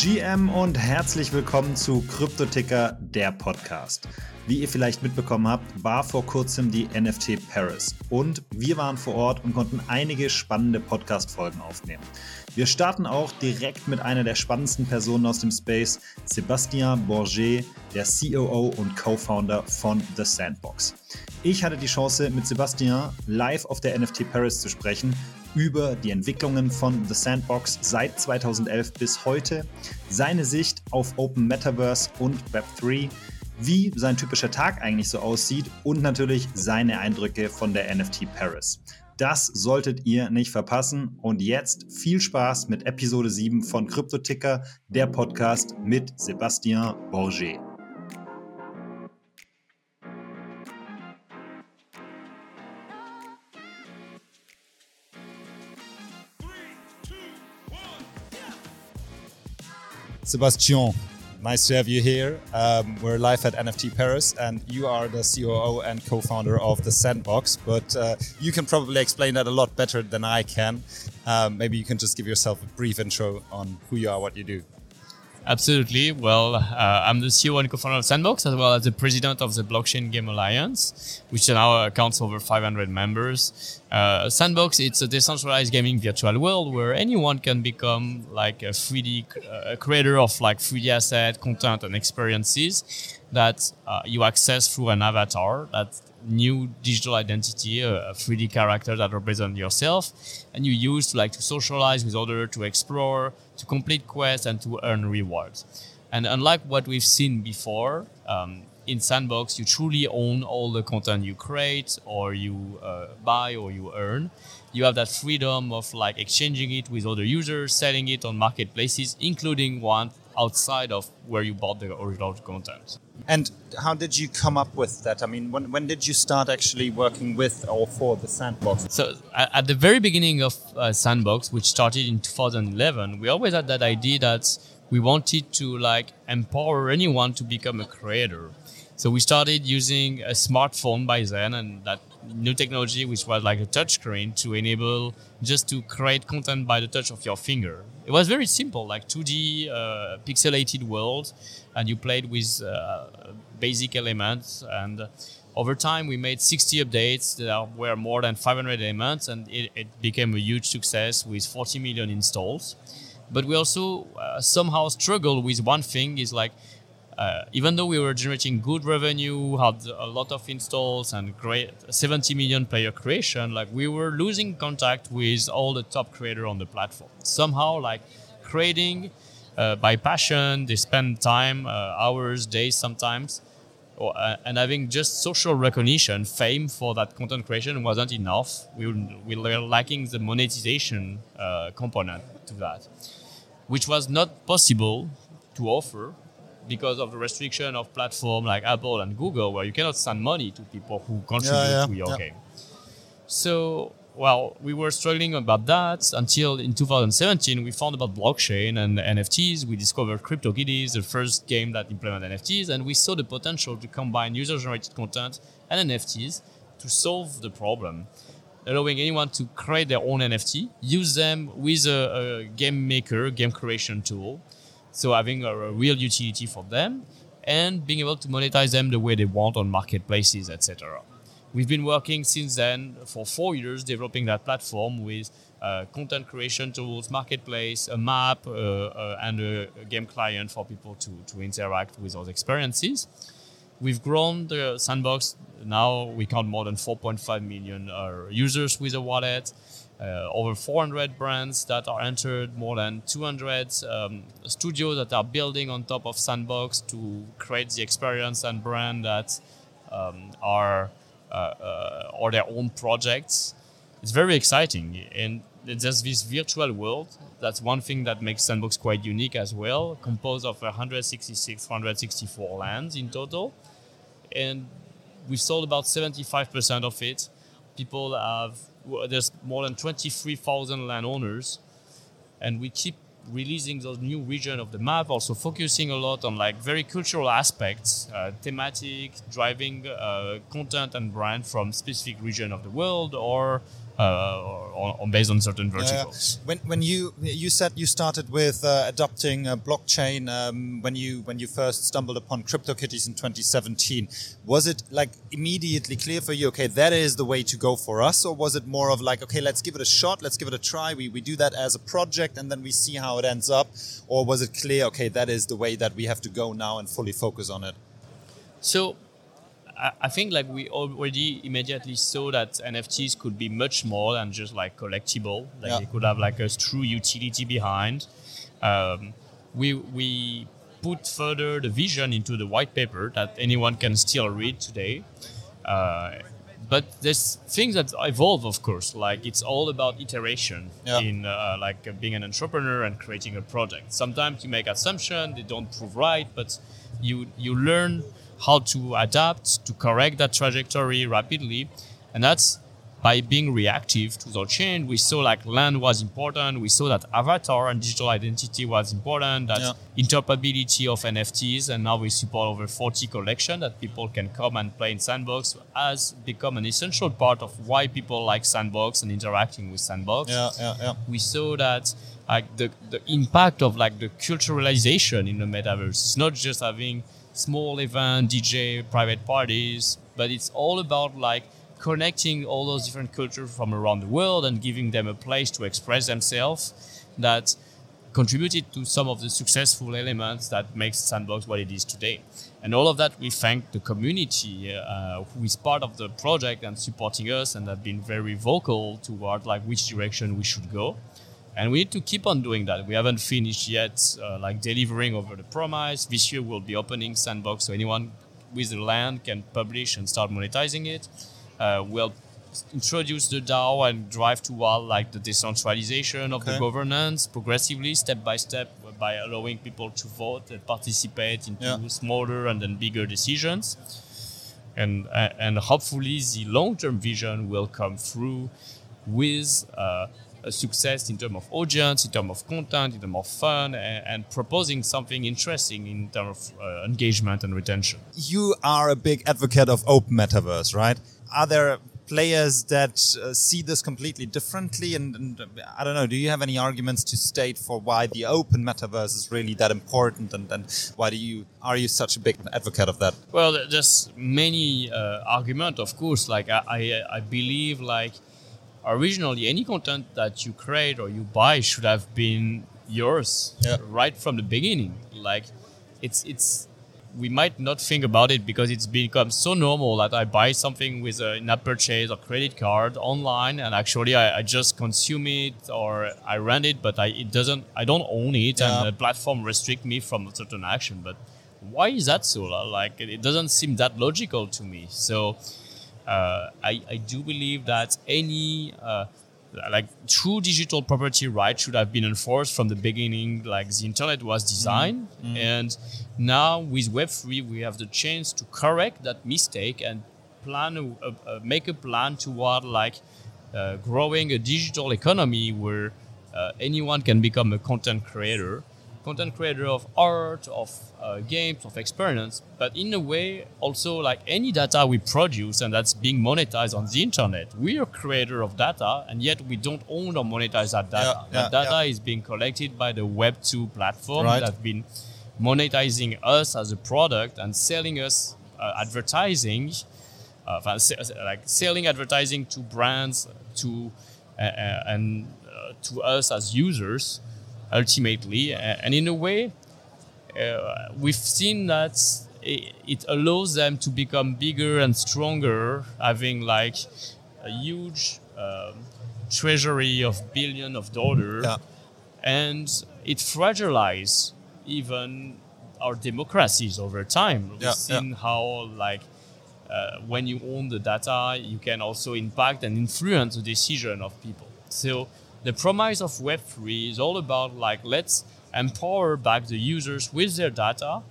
GM und herzlich willkommen zu Kryptoticker, der Podcast. Wie ihr vielleicht mitbekommen habt, war vor kurzem die NFT Paris und wir waren vor Ort und konnten einige spannende Podcast-Folgen aufnehmen. Wir starten auch direkt mit einer der spannendsten Personen aus dem Space, Sébastien Bourget, der COO und Co-Founder von The Sandbox. Ich hatte die Chance, mit Sébastien live auf der NFT Paris zu sprechen über die Entwicklungen von The Sandbox seit 2011 bis heute, seine Sicht auf Open Metaverse und Web3, wie sein typischer Tag eigentlich so aussieht und natürlich seine Eindrücke von der NFT Paris. Das solltet ihr nicht verpassen. Und jetzt viel Spaß mit Episode 7 von Kryptoticker, der Podcast mit Sebastian Bourget. Sebastian, nice to have you here. Um, we're live at NFT Paris, and you are the COO and co founder of The Sandbox. But uh, you can probably explain that a lot better than I can. Um, maybe you can just give yourself a brief intro on who you are, what you do. Absolutely. Well, uh, I'm the CEO and co-founder of Sandbox, as well as the president of the Blockchain Game Alliance, which now accounts over 500 members. Uh, Sandbox, it's a decentralized gaming virtual world where anyone can become like a 3D uh, creator of like 3D asset, content, and experiences that uh, you access through an avatar that new digital identity, a, 3D character that represents yourself, and you use to like to socialize with others, to explore, to complete quests, and to earn rewards. And unlike what we've seen before, um, in Sandbox, you truly own all the content you create, or you uh, buy, or you earn. You have that freedom of like exchanging it with other users, selling it on marketplaces, including one outside of where you bought the original content. And how did you come up with that? I mean, when, when did you start actually working with or for the Sandbox? So, at the very beginning of uh, Sandbox, which started in 2011, we always had that idea that we wanted to like empower anyone to become a creator. So we started using a smartphone by then, and that new technology, which was like a touchscreen, to enable just to create content by the touch of your finger. It was very simple, like 2D uh, pixelated world, and you played with uh, basic elements. And over time, we made 60 updates. that were more than 500 elements, and it, it became a huge success with 40 million installs. But we also uh, somehow struggled with one thing: is like uh, even though we were generating good revenue, had a lot of installs and great 70 million player creation, like we were losing contact with all the top creator on the platform. Somehow, like creating uh, by passion, they spend time, uh, hours, days sometimes, or, uh, and having just social recognition, fame for that content creation wasn't enough. We, we were lacking the monetization uh, component to that, which was not possible to offer because of the restriction of platform like Apple and Google, where you cannot send money to people who contribute yeah, yeah, to your yeah. game. So, well, we were struggling about that until in 2017 we found about blockchain and NFTs. We discovered CryptoKitties, the first game that implemented NFTs, and we saw the potential to combine user-generated content and NFTs to solve the problem allowing anyone to create their own NFT, use them with a, a, game maker, game creation tool, so having a, a real utility for them and being able to monetize them the way they want on marketplaces, etc. We've been working since then for four years developing that platform with uh, content creation tools, marketplace, a map, uh, uh, and a, a, game client for people to, to interact with those experiences. We've grown the sandbox. Now we count more than 4.5 million uh, users with a wallet uh, over 400 brands that are entered, more than 200 um, studios that are building on top of Sandbox to create the experience and brand that um, are Uh, uh, or their own projects. It's very exciting, and there's this virtual world. That's one thing that makes Sandbox quite unique as well, composed of 166, 164 lands in total, and we sold about 75% of it. People have there's more than 23,000 landowners, and we keep releasing those new region of the map. Also focusing a lot on like very cultural aspects, uh, thematic, driving uh, content and brand from specific region of the world, or uh, on, on based on certain verticals. Yeah. When when you you said you started with uh, adopting a blockchain um, when you when you first stumbled upon CryptoKitties in 2017, was it like immediately clear for you? Okay, that is the way to go for us, or was it more of like okay, let's give it a shot, let's give it a try. We we do that as a project and then we see how it ends up, or was it clear? Okay, that is the way that we have to go now and fully focus on it. So I think like we already immediately saw that NFTs could be much more than just like collectible. Like yeah. they could have like a true utility behind. Um, we we put further the vision into the white paper that anyone can still read today. Uh, but there's things that evolve, of course. Like it's all about iteration yeah. in uh, like uh, being an entrepreneur and creating a project. Sometimes you make assumptions, they don't prove right, but you you learn how to adapt to correct that trajectory rapidly. And that's by being reactive to the change. We saw like land was important. We saw that avatar and digital identity was important. That yeah. interoperability of NFTs, and now we support over 40 collection that people can come and play in Sandbox has become an essential part of why people like Sandbox and interacting with Sandbox. Yeah, yeah, yeah. We saw that like the, the impact of like the culturalization in the metaverse. It's not just having small event, DJ, private parties, but it's all about like connecting all those different cultures from around the world and giving them a place to express themselves that contributed to some of the successful elements that makes Sandbox what it is today. And all of that, we thank the community uh, who is part of the project and supporting us and have been very vocal toward like which direction we should go and we need to keep on doing that. We haven't finished yet, uh, like delivering over the promise. This year we'll be opening Sandbox, so anyone with the land can publish and start monetizing it. Uh, we'll introduce the DAO and drive toward like the decentralization of okay. the governance progressively, step by step, by allowing people to vote and participate into yeah. smaller and then bigger decisions. And uh, and hopefully the long-term vision will come through with uh, a success in terms of audience, in terms of content, in terms of fun, and, and proposing something interesting in terms of uh, engagement and retention. You are a big advocate of open metaverse, right? Are there players that uh, see this completely differently? And, and, I don't know, do you have any arguments to state for why the open metaverse is really that important? And, and why do you are you such a big advocate of that? Well, there's many uh, arguments, of course. Like I, I, I believe like originally any content that you create or you buy should have been yours yeah. right from the beginning like it's it's we might not think about it because it's become so normal that I buy something with an app purchase or credit card online and actually I, I, just consume it or I rent it but I it doesn't I don't own it yeah. and the platform restrict me from a certain action but why is that so like it doesn't seem that logical to me so uh, I, I do believe that any uh, like true digital property right should have been enforced from the beginning like the internet was designed mm. Mm. and now with web3 we have the chance to correct that mistake and plan make a plan toward like uh, growing a digital economy where uh, anyone can become a content creator content creator of art, of uh, games, of experience, but in a way, also like any data we produce and that's being monetized on the internet, we are creator of data, and yet we don't own or monetize that data. Yeah, that data yeah. is being collected by the Web2 platform right. that's been monetizing us as a product and selling us uh, advertising, uh, like selling advertising to brands, to uh, uh, and uh, to us as users ultimately. And in a way, uh, we've seen that it allows them to become bigger and stronger, having like a huge um, treasury of billion of dollars, yeah. and it fragilizes even our democracies over time. We've yeah, seen yeah. how like uh, when you own the data, you can also impact and influence the decision of people. So the promise of Web3 is all about like let's empower back the users with their data,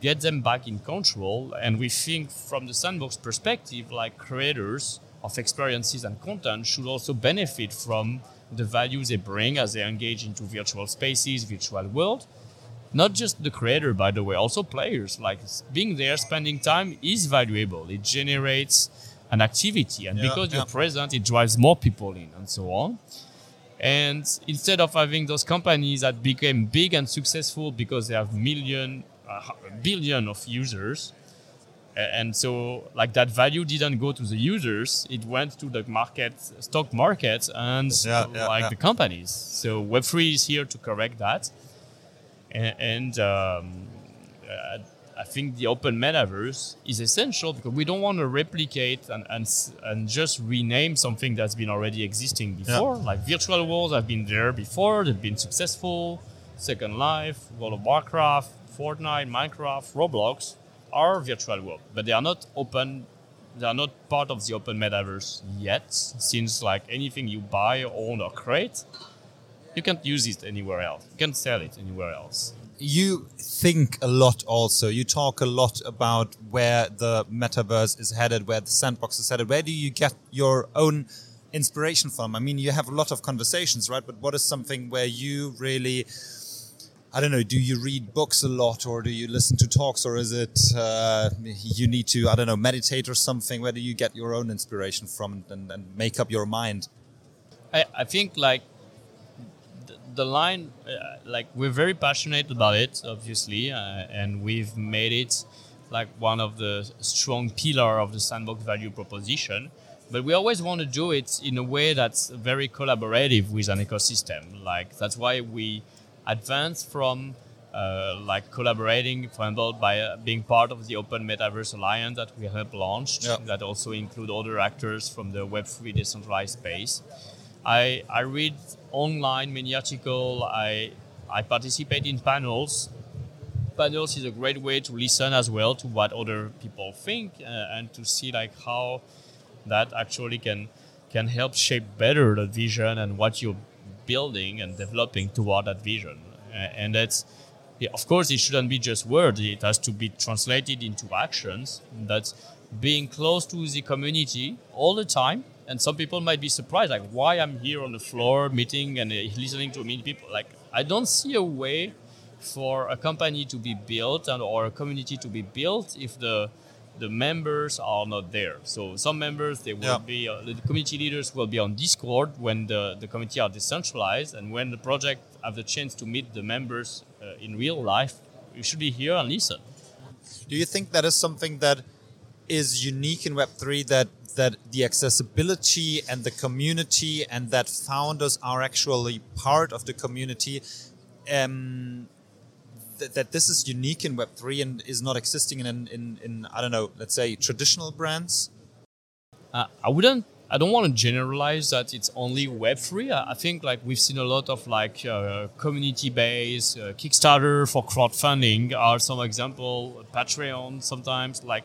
get them back in control, and we think from the sandbox perspective, like creators of experiences and content should also benefit from the value they bring as they engage into virtual spaces, virtual world. Not just the creator, by the way, also players. Like being there, spending time is valuable. It generates an activity. And yeah, because yeah. you're present, it drives more people in and so on. And instead of having those companies that became big and successful because they have million, uh, billion of users, and so like that value didn't go to the users; it went to the market, stock market, and yeah, like the companies. So Web3 is here to correct that, and, and um, uh, I think the open metaverse is essential because we don't want to replicate and, and, and just rename something that's been already existing before. Yeah. Like virtual worlds have been there before, they've been successful. Second Life, World of Warcraft, Fortnite, Minecraft, Roblox are virtual world, but they are not open. They are not part of the open metaverse yet, since like anything you buy, own, or create, you can't use it anywhere else. You can't sell it anywhere else you think a lot also. You talk a lot about where the metaverse is headed, where the sandbox is headed. Where do you get your own inspiration from? I mean, you have a lot of conversations, right? But what is something where you really, I don't know, do you read books a lot or do you listen to talks or is it uh, you need to, I don't know, meditate or something? Where do you get your own inspiration from and, and make up your mind? I, I think like the line, uh, like we're very passionate about it, obviously, uh, and we've made it like one of the strong pillar of the sandbox value proposition. But we always want to do it in a way that's very collaborative with an ecosystem. Like that's why we advance from uh, like collaborating, for example, by uh, being part of the Open Metaverse Alliance that we have launched, yeah. that also include other actors from the Web3 decentralized space. I, I read online many articles. I, I participate in panels. Panels is a great way to listen as well to what other people think uh, and to see like how that actually can can help shape better the vision and what you're building and developing toward that vision. Uh, and that's yeah, of course it shouldn't be just words. It has to be translated into actions. That's being close to the community all the time. And some people might be surprised like why i'm here on the floor meeting and uh, listening to many people. Like i don't see a way for a company to be built and or a community to be built if the the members are not there. So some members they will yeah. be uh, the community leaders will be on discord when the the community are decentralized. And when the project have the chance to meet the members uh, in real life you should be here and listen. Do you think that is something that is unique in web3 that that the accessibility and the community and that founders are actually part of the community um, th that this is unique in web3 and is not existing in, in, in i don't know let's say traditional brands uh, i wouldn't I don't want to generalize that it's only Web3. I think like we've seen a lot of like uh, community-based uh, Kickstarter for crowdfunding are some example. Patreon sometimes like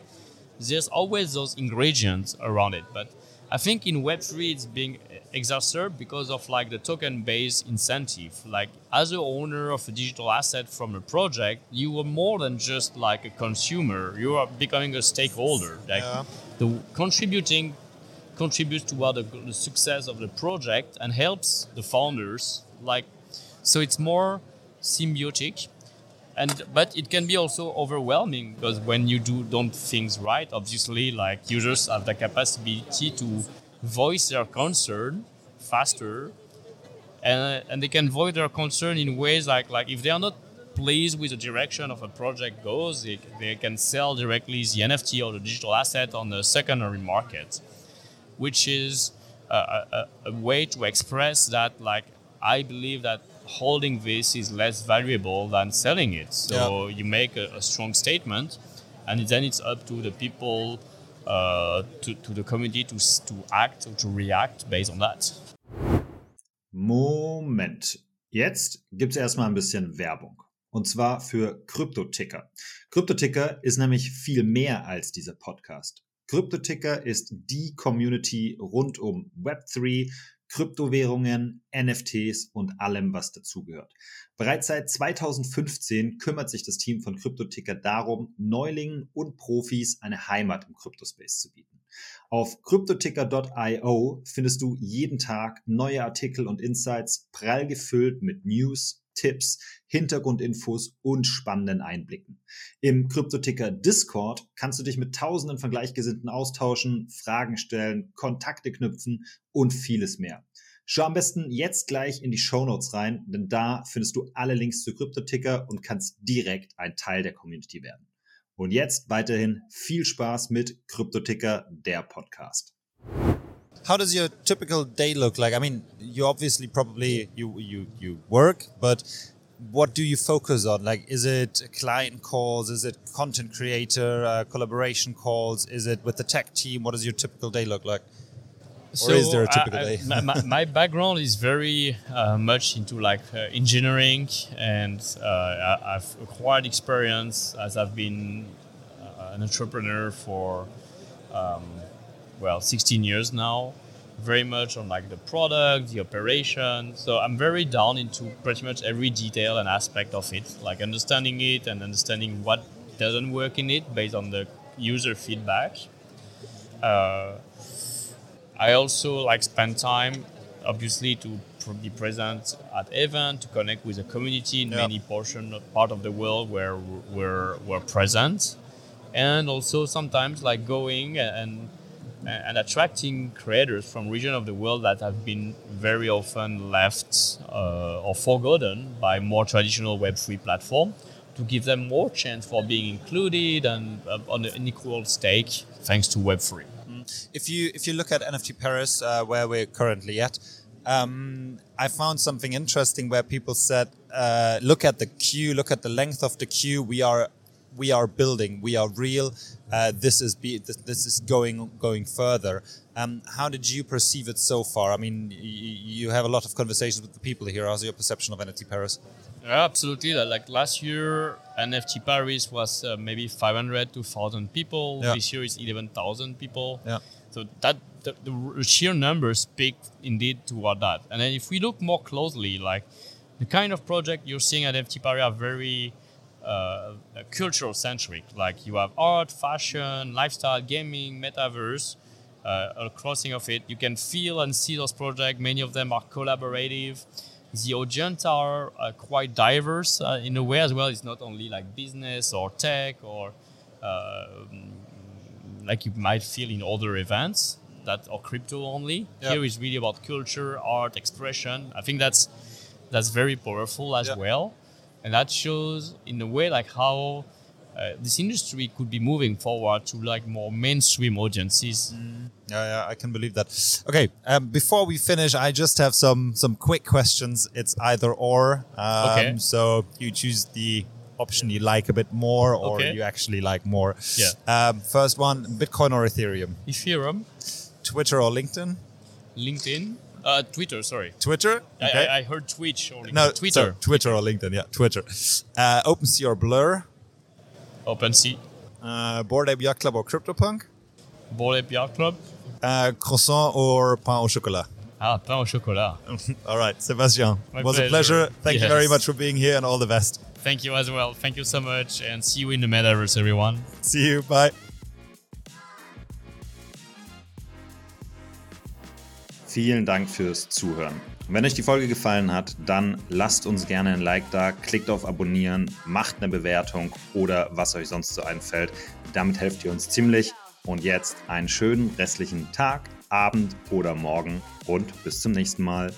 there's always those ingredients around it. But I think in Web3 it's being exacerbated because of like the token-based incentive. Like as a owner of a digital asset from a project, you are more than just like a consumer. You are becoming a stakeholder. Like yeah. the contributing contributes to the, the success of the project and helps the founders. Like so, it's more symbiotic and but it can be also overwhelming because when you do don't things right obviously like users have the capacity to voice their concern faster. And, and they can voice their concern in ways like like if they are not pleased with the direction of a project goes they, they can sell directly the nft or the digital asset on the secondary market which is a, a, a way to express that like i believe that holding this is less valuable than selling it. So yeah. you make a, a, strong statement, and then it's up to the people, uh, to, to the community to, to act or to react based on that. Moment. Jetzt gibt es erstmal ein bisschen Werbung. Und zwar für Kryptoticker. Kryptoticker ist nämlich viel mehr als dieser Podcast. Kryptoticker ist die Community rund um Web3, Kryptowährungen, NFTs und allem, was dazugehört. Bereits seit 2015 kümmert sich das Team von CryptoTicker darum, Neulingen und Profis eine Heimat im Kryptospace zu bieten. Auf cryptoticker.io findest du jeden Tag neue Artikel und Insights, prall gefüllt mit News, Tipps, Hintergrundinfos und spannenden Einblicken. Im Kryptoticker Discord kannst du dich mit tausenden von Gleichgesinnten austauschen, Fragen stellen, Kontakte knüpfen und vieles mehr. Schau am besten jetzt gleich in die Show Notes rein, denn da findest du alle Links zu Kryptoticker und kannst direkt ein Teil der Community werden. Und jetzt weiterhin viel Spaß mit Kryptoticker, der Podcast. How does your typical day look like? I mean, you obviously probably you you you work, but what do you focus on? Like, is it client calls? Is it content creator uh, collaboration calls? Is it with the tech team? What does your typical day look like? So or is there a typical I, day? my, my, background is very uh, much into like uh, engineering, and uh, I've acquired experience as I've been uh, an entrepreneur for um, well 16 years now. Very much on like the product, the operation. So I'm very down into pretty much every detail and aspect of it, like understanding it and understanding what doesn't work in it based on the user feedback. Uh, I also like spend time, obviously, to be present at event to connect with the community in yep. many portion part of the world where we're we're present, and also sometimes like going and and attracting creators from region of the world that have been very often left uh, or forgotten by more traditional Web3 platform to give them more chance for being included and uh, on an equal stake thanks to Web3 if you if you look at NFT Paris, uh, where we're currently at, um, I found something interesting where people said, uh, "Look at the queue. Look at the length of the queue. We are we are building. We are real. Uh, this is be, this, this, is going going further." Um, how did you perceive it so far? I mean, you have a lot of conversations with the people here. How's your perception of NFT Paris? Yeah, absolutely. Like last year, NFT Paris was uh, maybe 500 to 1,000 people. Yeah. This year is 11,000 people. Yeah. So that the, the, sheer numbers speak indeed toward that. And then if we look more closely, like the kind of project you're seeing at NFT Paris are very uh, cultural centric. Like you have art, fashion, lifestyle, gaming, metaverse. Uh, a crossing of it, you can feel and see those projects. Many of them are collaborative the audience are uh, quite diverse uh, in a way as well. It's not only like business or tech or uh, like you might feel in other events that are crypto only. Yep. Here is really about culture, art, expression. I think that's that's very powerful as yep. well, and that shows in a way like how uh, this industry could be moving forward to like more mainstream audiences. Mm. Yeah, yeah, I can believe that. Okay, um, before we finish, I just have some some quick questions. It's either or. Um, okay. So you choose the option you like a bit more, or okay. you actually like more. Yeah. Um, first one: Bitcoin or Ethereum? Ethereum. Twitter or LinkedIn? LinkedIn. Uh, Twitter, sorry. Twitter? Okay. I, I, heard Twitch or LinkedIn. No, Twitter. So Twitter or LinkedIn, yeah, Twitter. Uh, OpenSea or Blur? OpenSea. Uh, Bored Ape Yacht Club or CryptoPunk? Bored Ape Yacht Club. Uh, croissant or pain au chocolat? Ah, pain au chocolat. all right, Sebastian. it was pleasure. a pleasure. Thank yes. you very much for being here and all the best. Thank you as well. Thank you so much and see you in the metaverse, everyone. See you. Bye. Vielen Dank fürs Zuhören. wenn euch die Folge gefallen hat, dann lasst uns gerne ein Like da, klickt auf Abonnieren, macht eine Bewertung oder was euch sonst so einfällt. Damit helft ihr uns ziemlich. Und jetzt einen schönen restlichen Tag, Abend oder Morgen und bis zum nächsten Mal.